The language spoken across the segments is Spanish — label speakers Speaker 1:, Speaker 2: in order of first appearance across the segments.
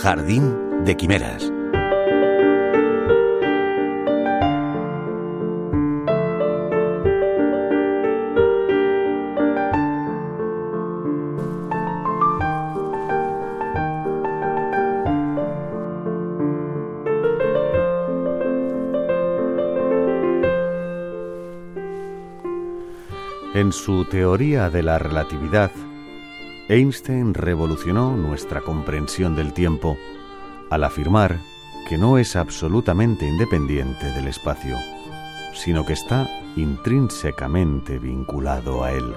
Speaker 1: Jardín de Quimeras.
Speaker 2: En su teoría de la relatividad, Einstein revolucionó nuestra comprensión del tiempo al afirmar que no es absolutamente independiente del espacio, sino que está intrínsecamente vinculado a él.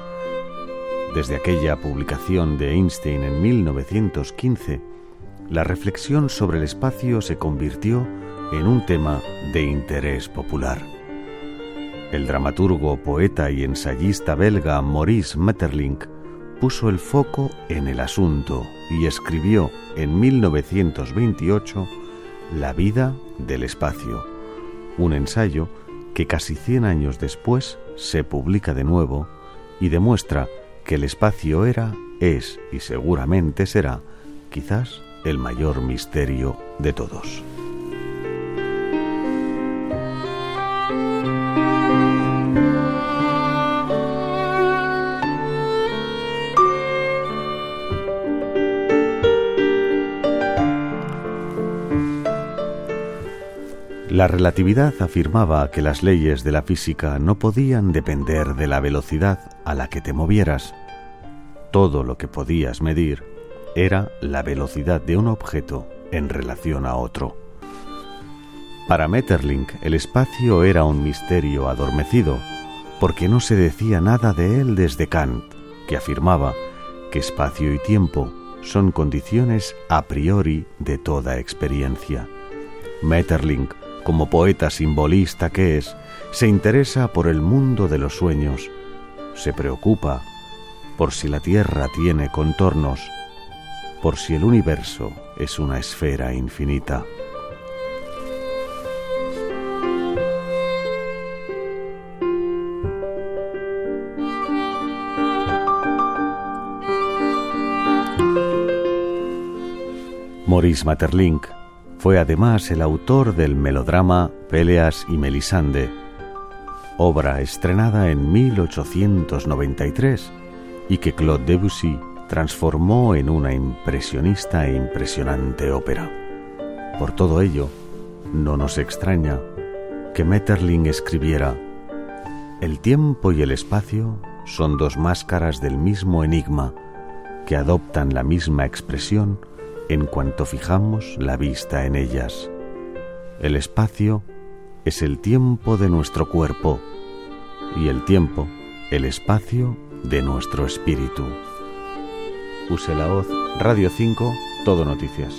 Speaker 2: Desde aquella publicación de Einstein en 1915, la reflexión sobre el espacio se convirtió en un tema de interés popular. El dramaturgo, poeta y ensayista belga Maurice Maeterlinck puso el foco en el asunto y escribió en 1928 La vida del espacio, un ensayo que casi 100 años después se publica de nuevo y demuestra que el espacio era, es y seguramente será quizás el mayor misterio de todos. La relatividad afirmaba que las leyes de la física no podían depender de la velocidad a la que te movieras. Todo lo que podías medir era la velocidad de un objeto en relación a otro. Para Metterlink el espacio era un misterio adormecido, porque no se decía nada de él desde Kant, que afirmaba que espacio y tiempo son condiciones a priori de toda experiencia. Metterlink como poeta simbolista que es, se interesa por el mundo de los sueños, se preocupa por si la Tierra tiene contornos, por si el universo es una esfera infinita. Maurice Maeterlinck fue además el autor del melodrama Péleas y Melisande, obra estrenada en 1893 y que Claude Debussy transformó en una impresionista e impresionante ópera. Por todo ello, no nos extraña que Metterling escribiera El tiempo y el espacio son dos máscaras del mismo enigma que adoptan la misma expresión en cuanto fijamos la vista en ellas. El espacio es el tiempo de nuestro cuerpo y el tiempo el espacio de nuestro espíritu. Use la voz Radio 5, Todo Noticias.